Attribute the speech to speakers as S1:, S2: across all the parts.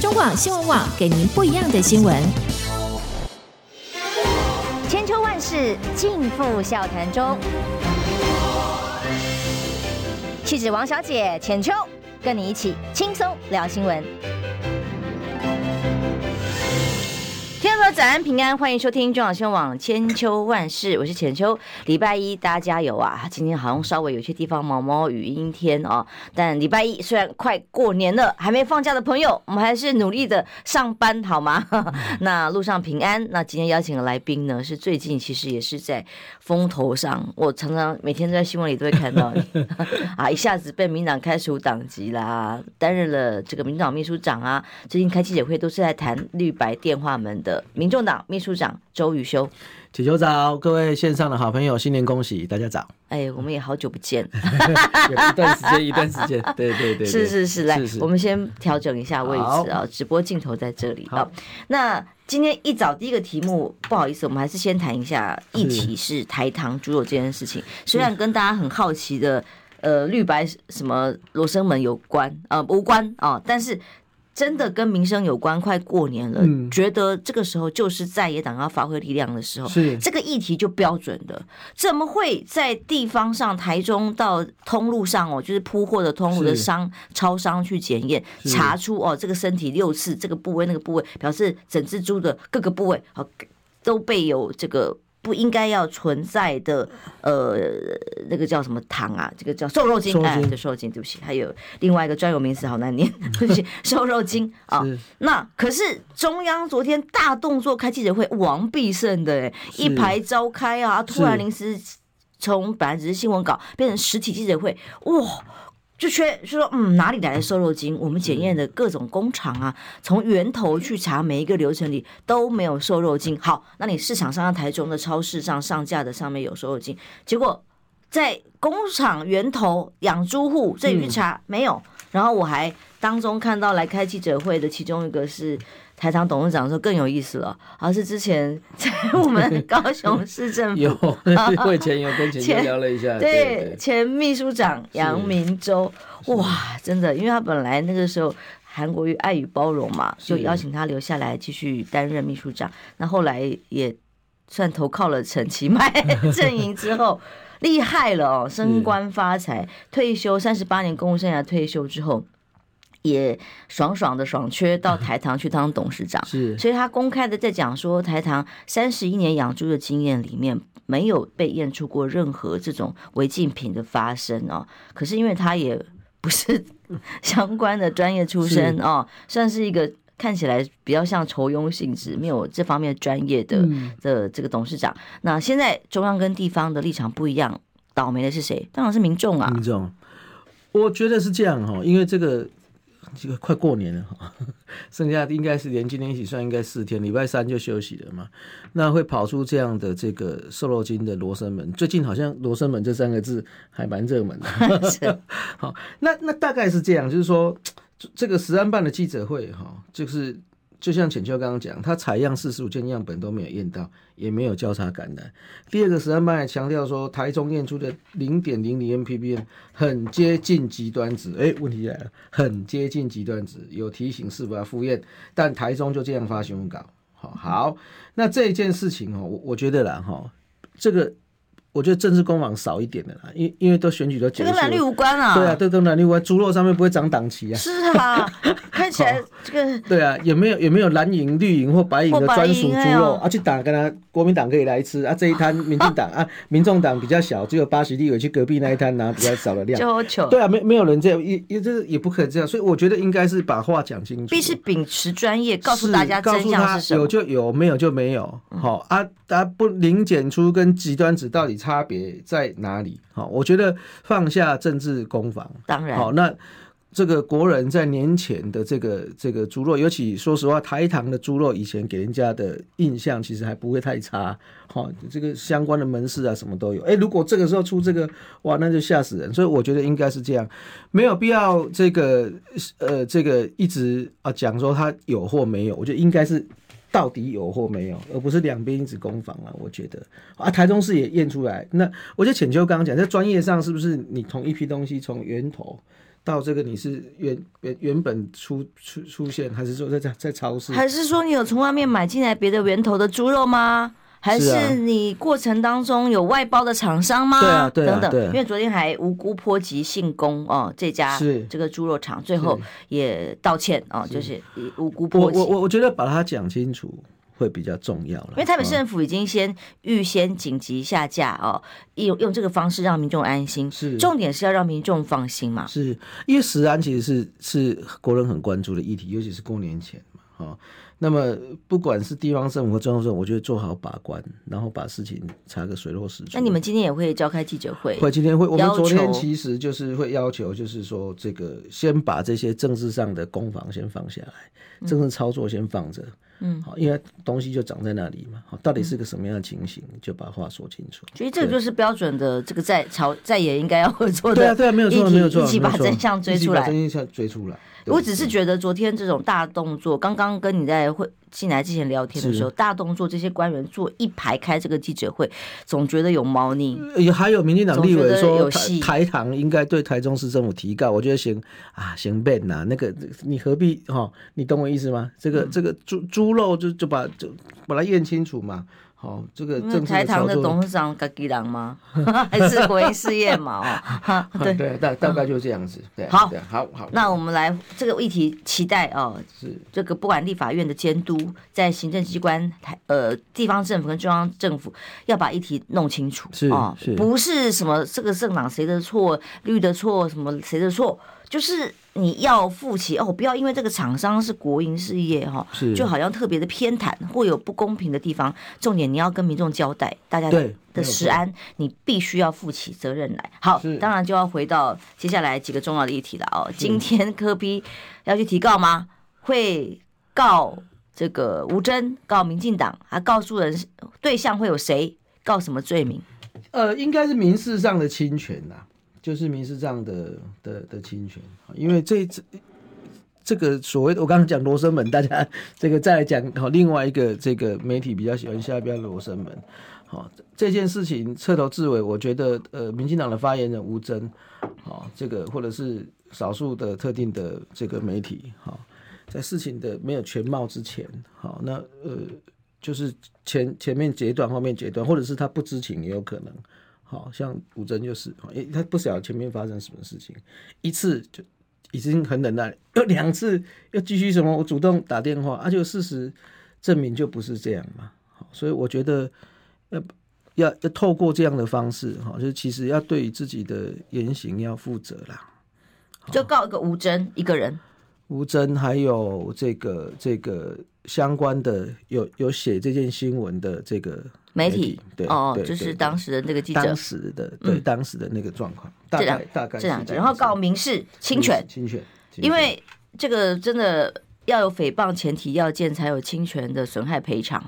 S1: 中广新闻网给您不一样的新闻。
S2: 千秋万世尽付笑谈中。气质王小姐浅秋，跟你一起轻松聊新闻。天河早安平安，欢迎收听中广新闻网千秋万世，我是浅秋。礼拜一大家加油啊！今天好像稍微有些地方毛毛雨阴天哦，但礼拜一虽然快过年了，还没放假的朋友，我们还是努力的上班好吗？那路上平安。那今天邀请的来宾呢，是最近其实也是在风头上，我常常每天在新闻里都会看到你 啊，一下子被民党开除党籍啦，担任了这个民党秘书长啊，最近开记者会都是在谈绿白电话门的。的民众党秘书长周宇修，
S3: 祈求早，各位线上的好朋友，新年恭喜，大家早。
S2: 哎，我们也好久不见，
S3: 有一段时间，一段时间，对对对，
S2: 是是是，来，我们先调整一下位置啊，直播镜头在这里啊。那今天一早第一个题目，不好意思，我们还是先谈一下议题，是台糖猪肉这件事情。虽然跟大家很好奇的，呃，绿白什么罗生门有关，呃，无关啊，但是。真的跟民生有关，快过年了，嗯，觉得这个时候就是在野党要发挥力量的时候，是。这个议题就标准的，怎么会在地方上，台中到通路上哦，就是铺货的通路的商超商去检验，查出哦这个身体六次这个部位那个部位，表示整只猪的各个部位哦都被有这个。不应该要存在的，呃，那个叫什么糖啊？这个叫瘦肉精，哎，对，瘦肉精，对不起。还有另外一个专有名词，好难念，对不起，瘦肉精啊。那可是中央昨天大动作开记者会，王必胜的哎，一排召开啊，突然临时从本来只是新闻稿变成实体记者会，哇！就缺就说嗯，哪里来的瘦肉精？我们检验的各种工厂啊，从源头去查每一个流程里都没有瘦肉精。好，那你市场上台中的超市上上架的上面有瘦肉精，结果在工厂源头养猪户这里去查、没有。然后我还当中看到来开记者会的其中一个是。台长董事长说更有意思了，而是之前 在我们高雄市政府 有
S3: 会前有跟前聊了一下，
S2: 对前秘书长杨明洲，哇，真的，因为他本来那个时候韩国瑜爱与包容嘛，就邀请他留下来继续担任秘书长，那后来也算投靠了陈其迈阵营之后，厉害了哦，升官发财，退休三十八年公务生涯退休之后。也爽爽的爽缺到台糖去当董事长，是，所以他公开的在讲说，台糖三十一年养猪的经验里面，没有被验出过任何这种违禁品的发生哦。可是因为他也不是相关的专业出身哦，算是一个看起来比较像酬庸性质，没有这方面专业的的这个董事长。那现在中央跟地方的立场不一样，倒霉的是谁？当然是民众啊。
S3: 民众，我觉得是这样哈，因为这个。这个快过年了哈，剩下应该是连今天一起算，应该四天，礼拜三就休息了嘛。那会跑出这样的这个瘦肉精的罗生门，最近好像罗生门这三个字还蛮热门的。好，那那大概是这样，就是说这个十安办的记者会哈，就是。就像浅秋刚刚讲，他采样四十五件样本都没有验到，也没有交叉感染。第二个，食安办还强调说，台中验出的零点零零 ppm 很接近极端值。哎，问题来了，很接近极端值，有提醒是否要复验，但台中就这样发新闻稿。好，好，那这件事情哦，我我觉得啦哈，这个。我觉得政治攻防少一点的啦，因因为都选举都结束，跟
S2: 蓝绿无关啊。
S3: 对啊，都跟蓝绿无关。猪肉上面不会长党旗啊。
S2: 是啊，看起来 这个。
S3: 对啊，有没有有没有蓝营、绿营或白营的专属猪肉啊？去打跟他国民党可以来吃啊，这一摊民进党啊，民众党比较小，只有八十立委去隔壁那一摊拿比较少的量。对啊，没没有人这样，也也这也不可以这样，所以我觉得应该是把话讲清楚。
S2: 必须秉持专业，告诉大家真相是什么。
S3: 有就有，没有就没有。好啊，大家不零检出跟极端值到底差别在哪里？好，我觉得放下政治攻防，
S2: 当然
S3: 好。那这个国人在年前的这个这个猪肉，尤其说实话，台糖的猪肉以前给人家的印象其实还不会太差。好，这个相关的门市啊，什么都有。哎，如果这个时候出这个，哇，那就吓死人。所以我觉得应该是这样，没有必要这个呃这个一直啊讲说它有或没有。我觉得应该是。到底有或没有，而不是两边一直攻防啊。我觉得啊，台中市也验出来。那我觉得浅秋刚刚讲，在专业上是不是你同一批东西从源头到这个你是原原原本出出出现，还是说在在在超市？
S2: 还是说你有从外面买进来别的源头的猪肉吗？还是你过程当中有外包的厂商吗？
S3: 对啊，对啊，
S2: 等等。因为昨天还无辜波及信公哦，这家这个猪肉厂最后也道歉哦，就是无辜波及。
S3: 我我我觉得把它讲清楚会比较重要了。
S2: 因为台北市政府已经先预先紧急下架哦，用用这个方式让民众安心。
S3: 是，
S2: 重点是要让民众放心嘛。
S3: 是因为食安其实是是国人很关注的议题，尤其是过年前嘛，哈。那么，不管是地方政府和中央政府，我觉得做好把关，然后把事情查个水落石出。
S2: 那你们今天也会召开记者会？
S3: 会，今天会。我们昨天其实就是会要求，就是说这个先把这些政治上的攻防先放下来，政治操作先放着。嗯，好，因为东西就长在那里嘛。好，到底是个什么样的情形，就把话说清楚。
S2: 所以这个就是标准的这个在朝在野应该要会做的。
S3: 对啊，对啊，没有错，没有错，
S2: 一起把真相追出来，
S3: 真相追出来。
S2: 我只是觉得昨天这种大动作，刚刚跟你在会进来之前聊天的时候，大动作这些官员坐一排开这个记者会，总觉得有猫腻。
S3: 也还有民进党立委说台台糖应该对台中市政府提告，我觉得行啊行辩呐，那个你何必哈？你懂我意思吗？这个这个猪猪肉就就把就把它验清楚嘛。好，这个政
S2: 台糖的董事长自己人吗？还是国营事业嘛？
S3: 哦，对对，大大概就是这样子。对，
S2: 好，
S3: 好好。
S2: 那我们来这个议题，期待哦，是这个不管立法院的监督，在行政机关台呃地方政府跟中央政府要把议题弄清楚，
S3: 是哦，
S2: 不是什么这个政党谁的错，绿的错，什么谁的错。就是你要负起哦，不要因为这个厂商是国营事业哈，就好像特别的偏袒或有不公平的地方。重点你要跟民众交代，大家的食安，你必须要负起责任来。好，当然就要回到接下来几个重要的议题了哦。今天科比要去提告吗？会告这个吴峥，告民进党，还告诉人对象会有谁？告什么罪名？
S3: 呃，应该是民事上的侵权呐。就是民事上的的的侵权，因为这这这个所谓的我刚刚讲罗生门，大家这个再来讲好另外一个这个媒体比较喜欢下标罗生门，好这件事情彻头至尾，我觉得呃，民进党的发言人吴征，好这个或者是少数的特定的这个媒体，好在事情的没有全貌之前，好那呃就是前前面截断，后面截断，或者是他不知情也有可能。好像吴峥就是，因为，他不晓得前面发生什么事情，一次就已经很忍耐，又 两次又继续什么，我主动打电话，而且事实证明就不是这样嘛。好，所以我觉得要要要透过这样的方式，哈，就其实要对自己的言行要负责啦。
S2: 就告一个吴峥一个人，
S3: 吴峥还有这个这个相关的有有写这件新闻的这个。
S2: 媒体对哦，就是当时的那个记者，
S3: 当时的对当时的那个状况，大概大概
S2: 这样子，然后告民事侵权，
S3: 侵权，
S2: 因为这个真的要有诽谤前提要件，才有侵权的损害赔偿，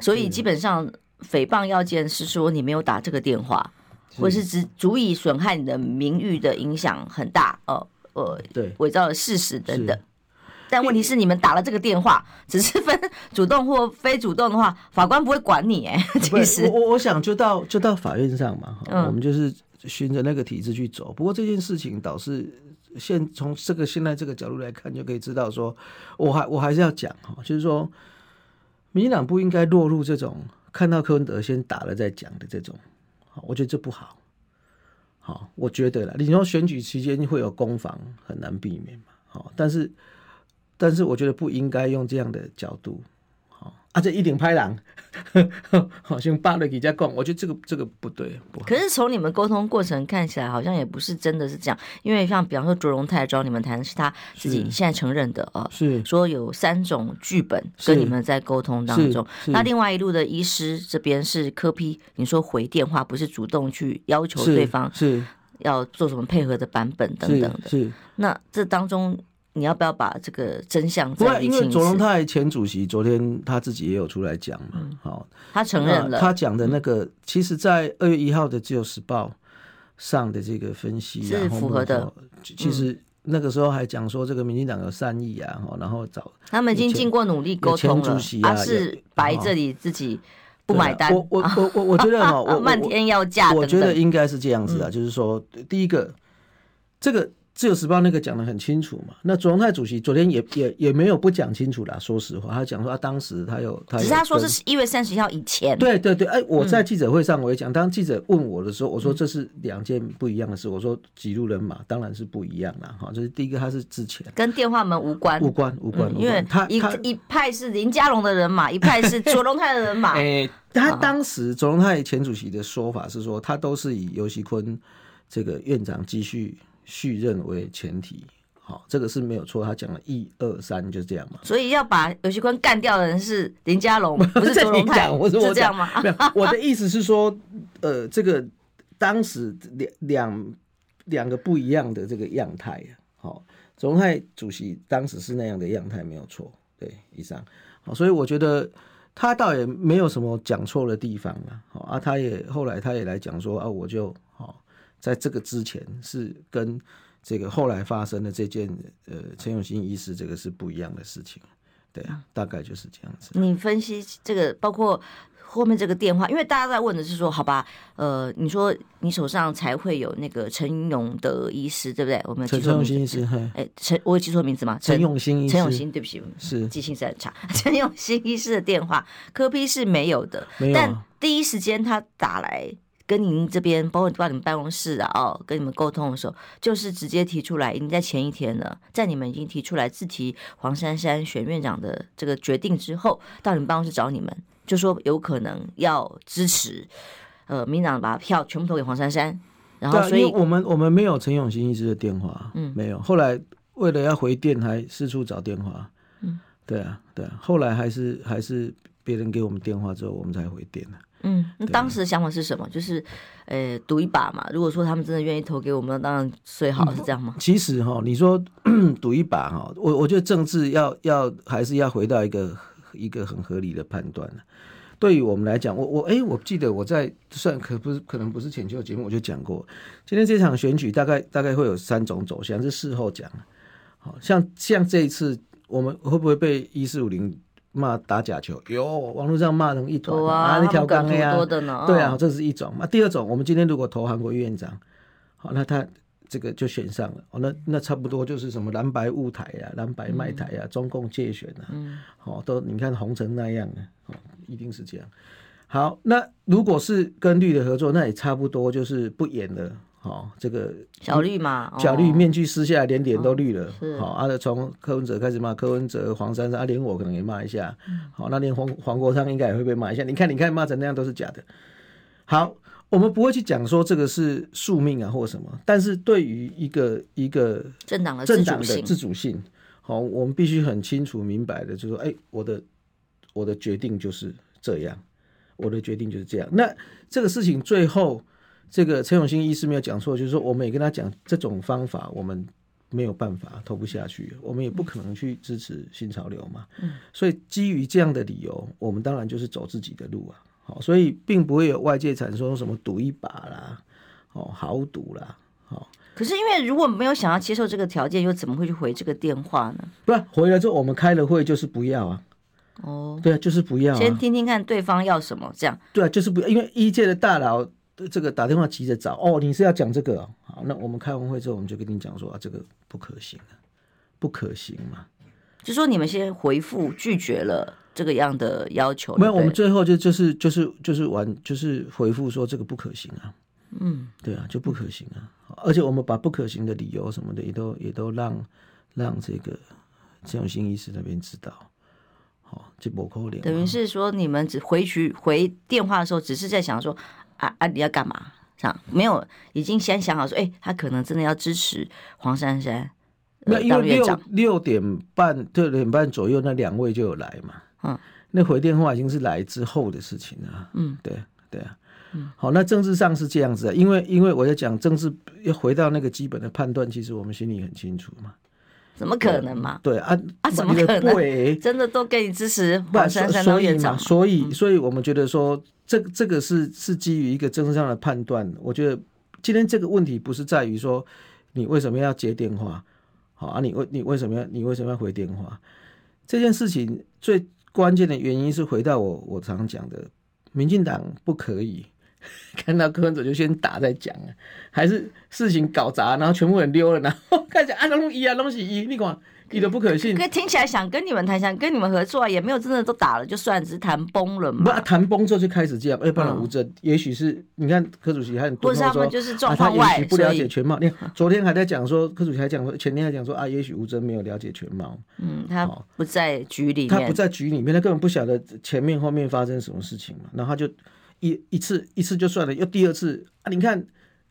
S2: 所以基本上诽谤要件是说你没有打这个电话，或是只足以损害你的名誉的影响很大，哦呃，对，伪造的事实等等。但问题是，你们打了这个电话，只是分主动或非主动的话，法官不会管你哎。其实
S3: 我我想就到就到法院上嘛，嗯、我们就是循着那个体制去走。不过这件事情倒是现从这个现在这个角度来看，就可以知道说，我还我还是要讲哈，就是说，民进党不应该落入这种看到柯文哲先打了再讲的这种，我觉得这不好。好，我觉得啦，你说选举期间会有攻防，很难避免嘛。好，但是。但是我觉得不应该用这样的角度，好，啊，这一顶拍狼，好像扒了几家讲，我觉得这个这个不对。
S2: 可是从你们沟通过程看起来，好像也不是真的是这样，因为像比方说卓荣泰找你们谈，是他自己现在承认的啊，是说有三种剧本跟你们在沟通当中。那另外一路的医师这边是科批你说回电话不是主动去要求对方是要做什么配合的版本等等的，是，是那这当中。你要不要把这个真相再理清？因为
S3: 卓龙泰前主席昨天他自己也有出来讲嘛，好、嗯，
S2: 他承认了。
S3: 他讲的那个，嗯、其实，在二月一号的《自由时报》上的这个分析
S2: 是符合的。
S3: 其实那个时候还讲说，这个民进党有善意啊，然后找
S2: 他们已经经过努力沟通了。他是白这里自己不买单。
S3: 我我我我我觉得哈，我
S2: 漫天要价，
S3: 我觉得应该是这样子啊，就是说，第一个这个。自由时报那个讲的很清楚嘛，那卓荣泰主席昨天也也也没有不讲清楚啦。说实话，他讲说他当时他有，他有
S2: 只是他说是一月三十一号以前。
S3: 对对对，哎，我在记者会上我也讲，当记者问我的时候，我说这是两件不一样的事。我说几路人马当然是不一样啦。哈，这是第一个，他是之前
S2: 跟电话门无关，
S3: 无关无关，
S2: 因为他一一派是林佳龙的人马，一派是卓荣泰的人马。
S3: 哎，他当时卓荣泰前主席的说法是说，他都是以尤锡坤这个院长继续。续任为前提，好，这个是没有错。他讲了一二三，就这样嘛。
S2: 所以要把游戏官干掉的人是林佳龙，不是周荣泰，
S3: 我是我
S2: 这
S3: 样吗？我的意思是说，呃，这个当时两两两个不一样的这个样态，好，周荣泰主席当时是那样的样态，没有错。对，以上，好，所以我觉得他倒也没有什么讲错的地方了。好啊，他也后来他也来讲说啊，我就好。在这个之前是跟这个后来发生的这件呃陈永新医师这个是不一样的事情，对啊，大概就是这样子。
S2: 你分析这个，包括后面这个电话，因为大家在问的是说，好吧，呃，你说你手上才会有那个陈永德医师，对不对？我们
S3: 陈永新医师，
S2: 哎，陈，我有记错名字吗？
S3: 陈永新医师，
S2: 陈永新，对不起，是记性是很差。陈永新医师的电话，科批是没有的，
S3: 没有，
S2: 但第一时间他打来。跟您这边，包括到你们办公室啊，哦，跟你们沟通的时候，就是直接提出来，已经在前一天了，在你们已经提出来自提黄珊珊选院长的这个决定之后，到你们办公室找你们，就说有可能要支持，呃，民进党把票全部投给黄珊珊，然后所以
S3: 我们我们没有陈永新医师的电话，嗯，没有，后来为了要回电，还四处找电话，嗯，对啊，对啊，后来还是还是别人给我们电话之后，我们才回电的。
S2: 嗯，那当时的想法是什么？就是，呃，赌一把嘛。如果说他们真的愿意投给我们，当然最好是这样吗？
S3: 嗯、其实哈，你说 赌一把哈，我我觉得政治要要还是要回到一个一个很合理的判断。对于我们来讲，我我哎，我记得我在算可不是可能不是浅秋节目，我就讲过，今天这场选举大概大概会有三种走向，是事后讲。好像像这一次，我们会不会被一四五零？骂打假球，有网络上骂成一团啊！那条杠的呀，对啊，这是一种。那第二种，我们今天如果投韩国院长，好，那他这个就选上了。哦，那那差不多就是什么蓝白雾台呀、蓝白卖台呀、中共介选啊，好，都你看红成那样的，哦，一定是这样。好，那如果是跟绿的合作，那也差不多就是不演了。哦，这个
S2: 小绿嘛，
S3: 小绿面具撕下来，连脸都绿了。好，阿德从柯文哲开始骂柯文哲、黄珊珊，啊，连我可能也骂一下。好，那连黄黄国昌应该也会被骂一下。你看，你看骂成那样都是假的。好，我们不会去讲说这个是宿命啊或什么，但是对于一个一个
S2: 政党的
S3: 政党的自主性，好，我们必须很清楚明白的，就是说，哎，我的我的决定就是这样，我的决定就是这样。那这个事情最后。这个陈永新医师没有讲错，就是说我们也跟他讲这种方法，我们没有办法投不下去，我们也不可能去支持新潮流嘛。嗯，所以基于这样的理由，我们当然就是走自己的路啊。好，所以并不会有外界产生什么赌一把啦，哦，豪赌啦，好。
S2: 可是因为如果没有想要接受这个条件，又怎么会去回这个电话呢？
S3: 不是回来之后我们开了会，就是不要啊。哦，对啊，就是不要啊。
S2: 先听听看对方要什么，这样。
S3: 对啊，就是不要，因为医界的大佬。这个打电话急着找哦，你是要讲这个、哦、好？那我们开完会之后，我们就跟你讲说啊，这个不可行啊，不可行嘛。
S2: 就说你们先回复拒绝了这个样的要求。
S3: 没有，我们最后就就是就是就是完就是回复说这个不可行啊。嗯，对啊，就不可行啊。而且我们把不可行的理由什么的也都也都让让这个陈永新医师那边知道。好，就不可能。
S2: 等于是说你们只回去回电话的时候，只是在想说。啊啊！你要干嘛？这样没有，已经先想好说，哎、欸，他可能真的要支持黄珊珊。
S3: 那、呃、因为六六点半、六点半左右，那两位就有来嘛。嗯，那回电话已经是来之后的事情了。嗯，对对啊。嗯，好，那政治上是这样子啊，因为因为我在讲政治，要回到那个基本的判断，其实我们心里很清楚嘛。
S2: 怎么可能嘛？
S3: 对啊
S2: 啊！怎么可能？真的都给你支持黄珊珊当院长？
S3: 所以，所以我们觉得说，这这个是是基于一个政治上的判断。我觉得今天这个问题不是在于说你为什么要接电话，好啊？你为你为什么要你为什么要回电话？这件事情最关键的原因是回到我我常讲的，民进党不可以 看到柯文哲就先打再讲啊，还是事情搞砸，然后全部人溜了，然后开始啊弄一啊拢是一，你管。你都不可信，
S2: 可听起来想跟你们谈，想跟你们合作啊，也没有真的都打了就算，只是谈崩了嘛。
S3: 不，谈崩之后就开始这样，要不然吴峥，也许是你看柯主席还很多说，
S2: 他们就是状况外，
S3: 不了解全貌。你看 昨天还在讲说，柯主席还讲说，前天还讲说啊，也许吴征没有了解全貌。
S2: 嗯，他不在局里面，
S3: 他不在局里面，他根本不晓得前面后面发生什么事情嘛。然后他就一一次一次就算了，又第二次啊，你看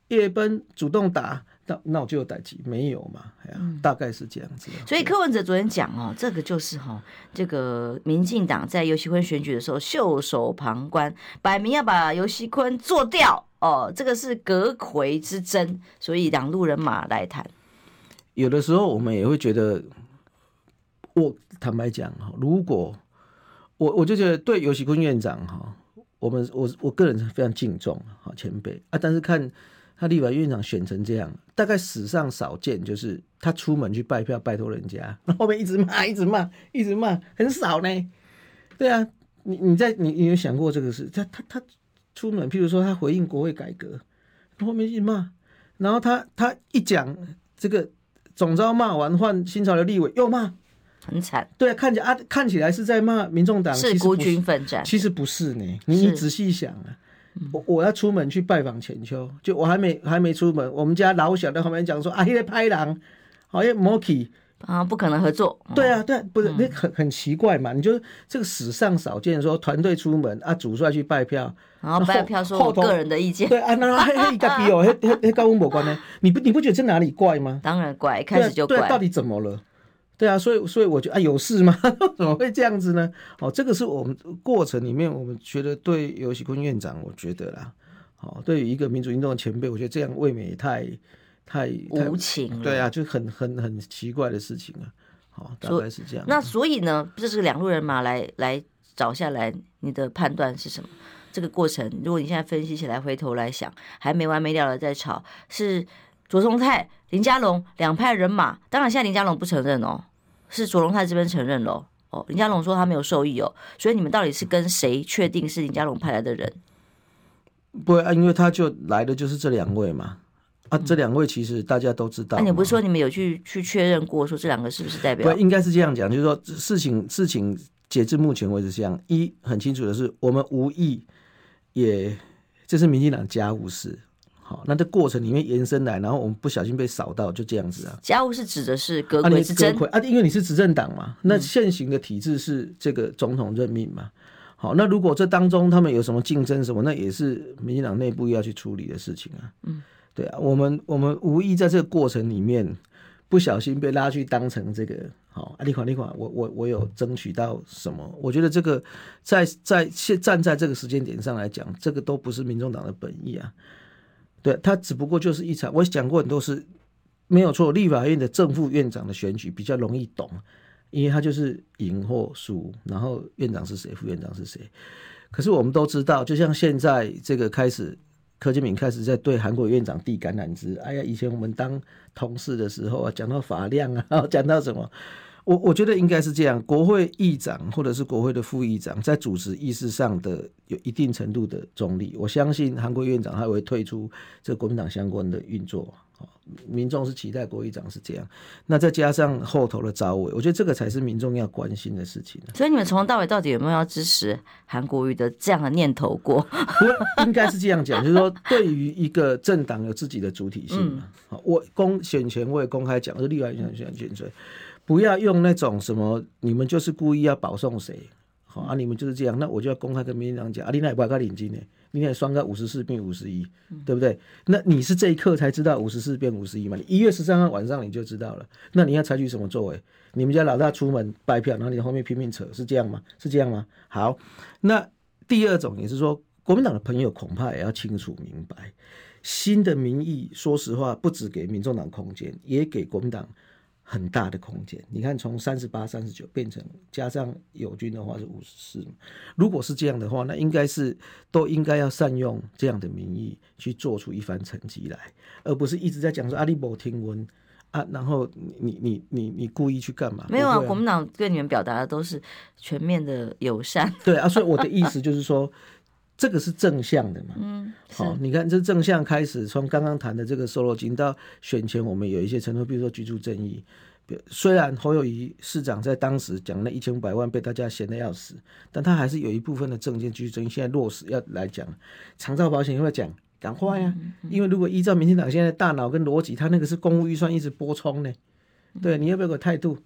S3: 叶奔主动打。那那我就有代志没有嘛？哎呀，大概是这样子。
S2: 所以柯文哲昨天讲哦，这个就是哈，这个民进党在尤锡坤选举的时候袖手旁观，摆明要把尤锡坤做掉哦，这个是阁魁之争，所以两路人马来谈。
S3: 有的时候我们也会觉得，我坦白讲哈，如果我我就觉得对尤锡坤院长哈，我们我我个人是非常敬重好前辈啊，但是看。他立法院长选成这样，大概史上少见，就是他出门去拜票，拜托人家，后面一直骂，一直骂，一直骂，很少呢。对啊，你你在你你有想过这个事？他他他出门，譬如说他回应国会改革，后面一骂，然后他他一讲这个总招骂完换新潮流立委又骂，
S2: 很惨。
S3: 对啊，看起来啊看起来是在骂民众党，
S2: 是孤军奋战，
S3: 其实不是呢。你你仔细想啊。我我要出门去拜访浅秋，就我还没还没出门，我们家老小在旁边讲说啊，因为拍狼，好像莫奇
S2: 啊，不可能合作。
S3: 对啊，对啊，不是那很很奇怪嘛？你就这个史上少见，说团队出门啊，主帅去拜票，
S2: 然后拜票说我个人的意见。
S3: 对啊，那嘿嘿，家己哦，嘿嘿嘿，跟我无关呢？你不你不觉得这哪里怪吗？
S2: 当然怪，开始就怪，
S3: 对，到底怎么了？对啊，所以所以我觉得啊，有事吗？怎么会这样子呢？哦，这个是我们过程里面，我们觉得对游喜坤院长，我觉得啦，哦，对于一个民主运动的前辈，我觉得这样未免也太太
S2: 无情。
S3: 对啊，就很很很奇怪的事情啊。好，大概是这样。
S2: 那所以呢，这是两路人马来来找下来，你的判断是什么？这个过程，如果你现在分析起来，回头来想，还没完没了的在吵是。卓荣泰、林佳龙两派人马，当然现在林佳龙不承认哦，是卓荣泰这边承认喽。哦，林佳龙说他没有受益哦，所以你们到底是跟谁确定是林佳龙派来的人？
S3: 不会啊，因为他就来的就是这两位嘛。啊，这两位其实大家都知道。那、
S2: 你不是说你们有去去确认过，说这两个是不是代表？
S3: 不，应该是这样讲，就是说事情事情截至目前为止这样，一很清楚的是，我们无意也这是民进党家务事。好，那这过程里面延伸来，然后我们不小心被扫到，就这样子啊。
S2: 家务是指的是阁揆之争
S3: 啊，因为你是执政党嘛，那现行的体制是这个总统任命嘛。嗯、好，那如果这当中他们有什么竞争什么，那也是民进党内部要去处理的事情啊。嗯，对啊，我们我们无意在这个过程里面不小心被拉去当成这个好啊，你款你款，我我我有争取到什么？我觉得这个在在现站在这个时间点上来讲，这个都不是民众党的本意啊。对，他只不过就是一场，我讲过很多次，没有错。立法院的正副院长的选举比较容易懂，因为他就是赢或输，然后院长是谁，副院长是谁。可是我们都知道，就像现在这个开始，柯建铭开始在对韩国院长递橄榄枝。哎呀，以前我们当同事的时候啊，讲到法量啊，讲到什么？我我觉得应该是这样，国会议长或者是国会的副议长在主持议事上的有一定程度的中立。我相信韩国瑜院长他会退出这个国民党相关的运作。民众是期待国议长是这样，那再加上后头的招委，我觉得这个才是民众要关心的事情。
S2: 所以你们从头到尾到底有没有要支持韩国瑜的这样的念头过？
S3: 不应该是这样讲，就是说对于一个政党有自己的主体性嘛。嗯、我公选前我也公开讲，是立法院选选举。不要用那种什么，你们就是故意要保送谁，好啊，你们就是这样，那我就要公开跟民进党讲啊，你那也不要领金呢，你那双个五十四变五十一，对不对？那你是这一刻才知道五十四变五十一嘛？你一月十三号晚上你就知道了，那你要采取什么作为？你们家老大出门拜票，然后你后面拼命扯，是这样吗？是这样吗？好，那第二种也是说，国民党的朋友恐怕也要清楚明白，新的民意，说实话，不止给民众党空间，也给国民党。很大的空间，你看从三十八、三十九变成加上友军的话是五十四，如果是这样的话，那应该是都应该要善用这样的名义去做出一番成绩来，而不是一直在讲说阿里伯听闻啊，然后你你你你故意去干嘛？
S2: 没有啊，国民党对你们表达的都是全面的友善。
S3: 对啊，所以我的意思就是说，这个是正向的嘛？嗯，好，你看这正向开始，从刚刚谈的这个瘦肉精到选前，我们有一些承诺，比如说居住正义。虽然侯友谊市长在当时讲那一千五百万被大家嫌得要死，但他还是有一部分的政见居住正义现在落实要来讲，长照保险要讲赶快呀，因为如果依照民进党现在的大脑跟逻辑，他那个是公务预算一直拨充呢，对，你要不要有个态度？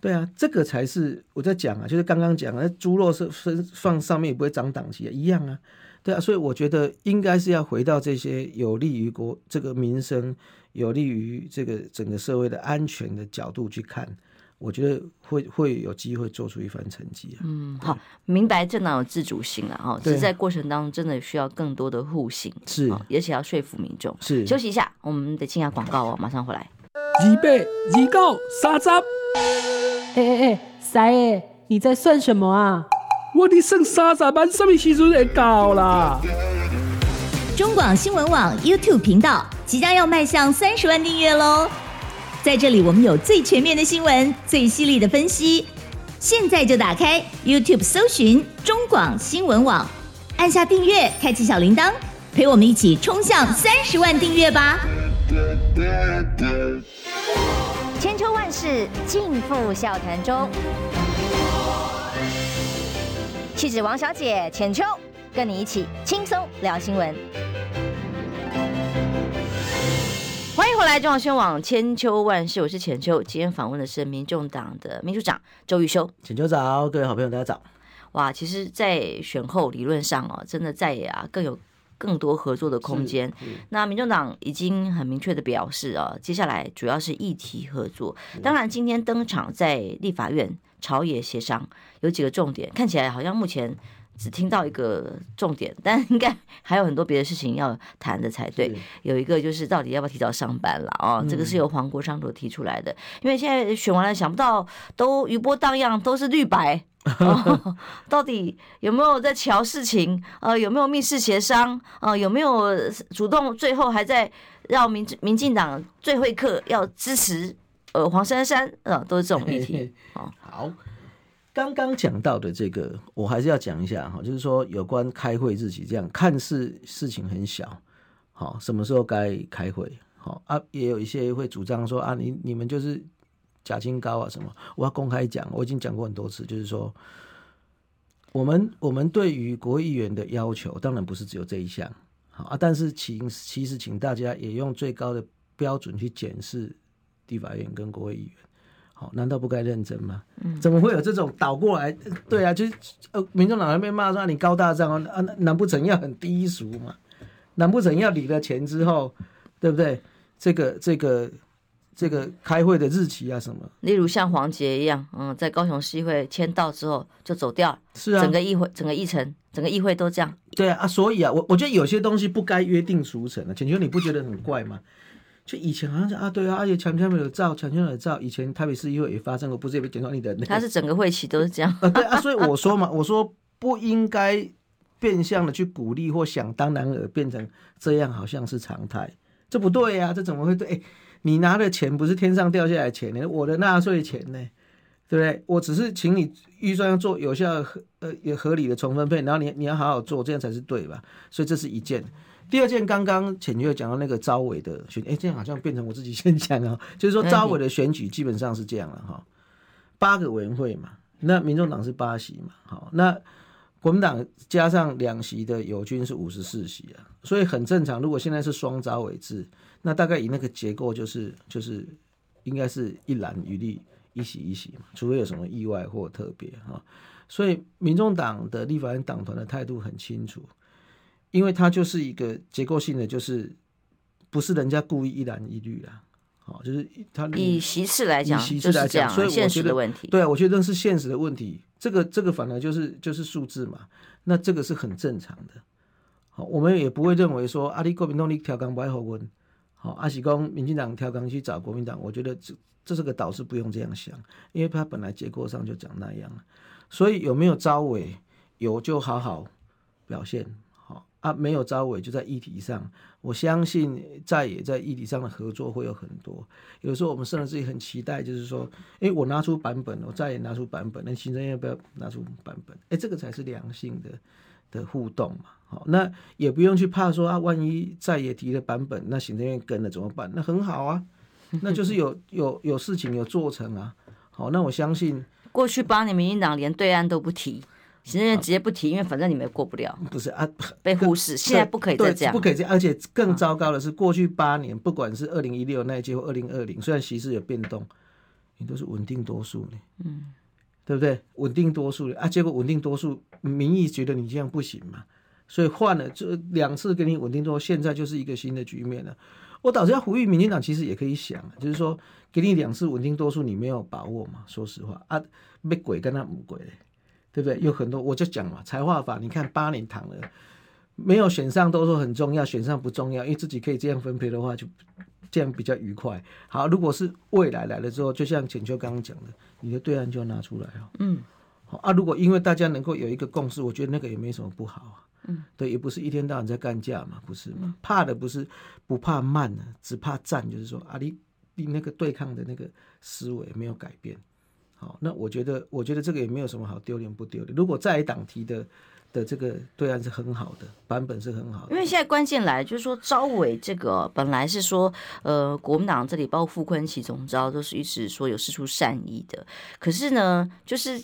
S3: 对啊，这个才是我在讲啊，就是刚刚讲啊，猪肉是分放上面也不会长档期啊，一样啊，对啊，所以我觉得应该是要回到这些有利于国这个民生。有利于这个整个社会的安全的角度去看，我觉得会会有机会做出一番成绩啊。
S2: 嗯，好，明白政党有自主性了哈，只是在过程当中真的需要更多的互信，
S3: 是，
S2: 而且要说服民众。
S3: 是，
S2: 休息一下，我们得进下广告哦，马上回来。
S4: 二八二九三十，
S5: 哎哎哎，三爷，你在算什么啊？
S4: 我的剩三十万，什么时阵会到啦？
S1: 中广新闻网 YouTube 频道即将要迈向三十万订阅喽！在这里，我们有最全面的新闻，最犀利的分析。现在就打开 YouTube 搜寻中广新闻网，按下订阅，开启小铃铛，陪我们一起冲向三十万订阅吧！
S6: 千秋万世尽付笑谈中，气质王小姐浅秋，跟你一起轻松聊新闻。
S2: 欢迎回来，中央新闻网千秋万世，我是浅秋。今天访问的是民众党的秘书长周玉修。
S3: 浅秋早，各位好朋友大家早。
S2: 哇，其实，在选后理论上哦，真的在野啊更有更多合作的空间。那民众党已经很明确的表示啊，接下来主要是议题合作。当然，今天登场在立法院朝野协商，有几个重点，看起来好像目前。只听到一个重点，但应该还有很多别的事情要谈的才对。有一个就是到底要不要提早上班了哦，这个是由黄国昌所提出来的。因为现在选完了，想不到都余波荡漾，都是绿白，哦，到底有没有在瞧事情？呃，有没有密室协商？呃，有没有主动？最后还在让民民进党最后一刻要支持呃黄珊珊？呃，都是这种议题。
S3: 好。刚刚讲到的这个，我还是要讲一下哈，就是说有关开会日期这样，看似事情很小，好，什么时候该开会，好啊，也有一些会主张说啊，你你们就是假清高啊什么，我要公开讲，我已经讲过很多次，就是说，我们我们对于国会议员的要求，当然不是只有这一项，好啊，但是请其实请大家也用最高的标准去检视地法院跟国会议员。好难道不该认真吗？怎么会有这种倒过来？对啊，就是呃，民众党那边骂说你高大上啊，难不成要很低俗嘛？难不成要领了钱之后，对不对？这个这个这个开会的日期啊什么？
S2: 例如像黄杰一样，嗯，在高雄市议会签到之后就走掉，
S3: 是啊，
S2: 整个议会、整个议程、整个议会都这样。
S3: 对啊，啊，所以啊，我我觉得有些东西不该约定俗成的，浅秋你不觉得很怪吗？就以前好像是啊，对啊，而且强强没有照，强强有照。以前台北市议会也发生过，不是也被检讨你的、那个？
S2: 他是整个会期都是这样。
S3: 啊、对啊，所以我说嘛，我说不应该变相的去鼓励或想当然而变成这样，好像是常态，这不对呀、啊，这怎么会对？欸、你拿的钱不是天上掉下来的钱呢，我的纳税钱呢，对不对？我只是请你预算要做有效合呃也合理的重分配，然后你你要好好做，这样才是对吧？所以这是一件。第二件，刚刚浅月讲到那个招委的选，哎，这样好像变成我自己先讲啊，就是说招委的选举基本上是这样了哈，八个委员会嘛，那民众党是八席嘛，好，那国民党加上两席的友军是五十四席啊，所以很正常。如果现在是双召委制，那大概以那个结构就是就是应该是一蓝一绿一席一席嘛，除非有什么意外或特别哈，所以民众党的立法院党团的态度很清楚。因为它就是一个结构性的，就是不是人家故意一蓝一绿啦，好，就是他
S2: 以席次来讲，
S3: 以席次来讲，所以我觉得
S2: 问题，
S3: 对啊，我觉得是现实的问题。这个这个反而就是就是数字嘛，那这个是很正常的。好，我们也不会认为说阿里国民党你调岗不爱好问，好，阿喜公民进党调岗去找国民党，我觉得这这是个导师不用这样想，因为他本来结构上就长那样了，所以有没有招委，有就好好表现。啊，没有招委就在议题上，我相信在也在议题上的合作会有很多。有时候我们甚至自己很期待，就是说，哎，我拿出版本，我再也拿出版本，那行政院要不要拿出版本？哎，这个才是良性的的互动嘛。好，那也不用去怕说啊，万一再也提了版本，那行政院跟了怎么办？那很好啊，那就是有有有事情有做成啊。好，那我相信
S2: 过去八年民进党连对岸都不提，行政院直接不提，因为反正你们也过不了。
S3: 不是啊，
S2: 被忽视，现在不可以再这样，
S3: 不可以这样。而且更糟糕的是，过去八年，不管是二零一六那一届或二零二零，虽然席次有变动，你都是稳定多数呢。嗯，对不对？稳定多数啊，结果稳定多数，民意觉得你这样不行嘛。所以换了这两次给你稳定之后，现在就是一个新的局面了。我倒是要呼吁民进党，其实也可以想，就是说给你两次稳定多数，你没有把握嘛？说实话啊，没鬼跟他母鬼，对不对？有很多我就讲嘛，才华法，你看八年躺了，没有选上都说很重要，选上不重要，因为自己可以这样分配的话，就这样比较愉快。好，如果是未来来了之后，就像浅秋刚刚讲的，你的对岸就要拿出来哦。嗯，好啊，如果因为大家能够有一个共识，我觉得那个也没什么不好啊。嗯，对，也不是一天到晚在干架嘛，不是嘛？怕的不是不怕慢呢，只怕战，就是说啊，你你那个对抗的那个思维没有改变。好，那我觉得，我觉得这个也没有什么好丢脸不丢脸。如果在野党提的的这个对岸是很好的版本，是很好的。
S2: 因为现在关键来就是说，招委这个本来是说，呃，国民党这里包括傅昆萁总招都是一直说有事出善意的，可是呢，就是。